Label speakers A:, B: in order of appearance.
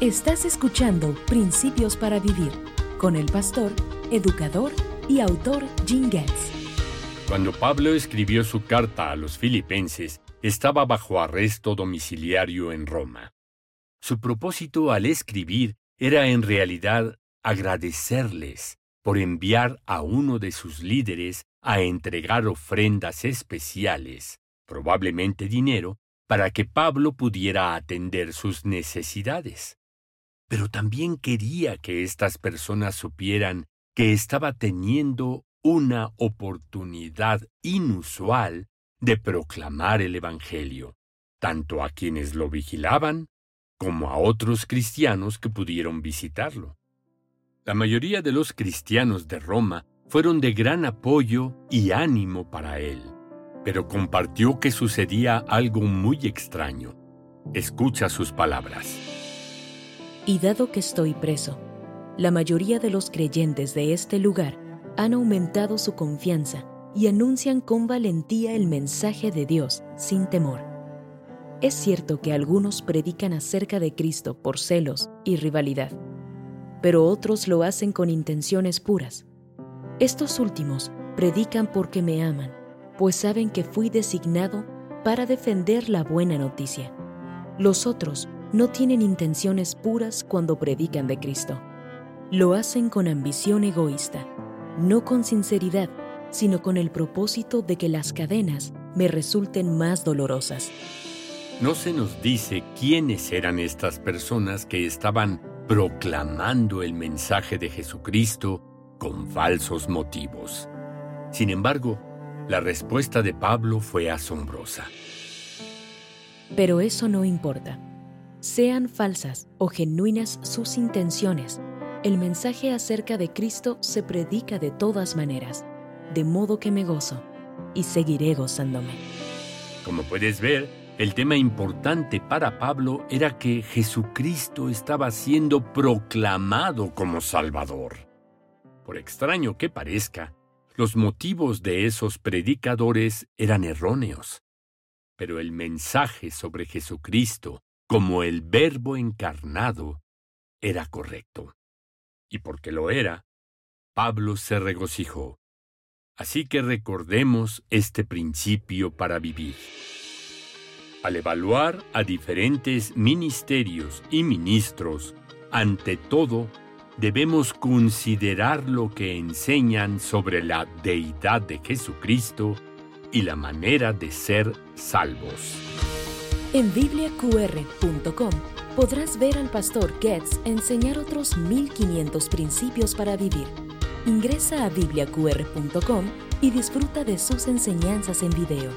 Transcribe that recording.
A: Estás escuchando Principios para Vivir con el pastor, educador y autor Jim Getz.
B: Cuando Pablo escribió su carta a los filipenses, estaba bajo arresto domiciliario en Roma. Su propósito al escribir era en realidad agradecerles por enviar a uno de sus líderes a entregar ofrendas especiales, probablemente dinero, para que Pablo pudiera atender sus necesidades pero también quería que estas personas supieran que estaba teniendo una oportunidad inusual de proclamar el Evangelio, tanto a quienes lo vigilaban como a otros cristianos que pudieron visitarlo. La mayoría de los cristianos de Roma fueron de gran apoyo y ánimo para él, pero compartió que sucedía algo muy extraño. Escucha sus palabras.
A: Y dado que estoy preso, la mayoría de los creyentes de este lugar han aumentado su confianza y anuncian con valentía el mensaje de Dios sin temor. Es cierto que algunos predican acerca de Cristo por celos y rivalidad, pero otros lo hacen con intenciones puras. Estos últimos predican porque me aman, pues saben que fui designado para defender la buena noticia. Los otros no tienen intenciones puras cuando predican de Cristo. Lo hacen con ambición egoísta, no con sinceridad, sino con el propósito de que las cadenas me resulten más dolorosas.
B: No se nos dice quiénes eran estas personas que estaban proclamando el mensaje de Jesucristo con falsos motivos. Sin embargo, la respuesta de Pablo fue asombrosa.
A: Pero eso no importa. Sean falsas o genuinas sus intenciones, el mensaje acerca de Cristo se predica de todas maneras, de modo que me gozo y seguiré gozándome.
B: Como puedes ver, el tema importante para Pablo era que Jesucristo estaba siendo proclamado como Salvador. Por extraño que parezca, los motivos de esos predicadores eran erróneos. Pero el mensaje sobre Jesucristo como el Verbo encarnado era correcto. Y porque lo era, Pablo se regocijó. Así que recordemos este principio para vivir. Al evaluar a diferentes ministerios y ministros, ante todo, debemos considerar lo que enseñan sobre la deidad de Jesucristo y la manera de ser salvos.
A: En bibliaqr.com podrás ver al pastor Getz enseñar otros 1500 principios para vivir. Ingresa a bibliaqr.com y disfruta de sus enseñanzas en video.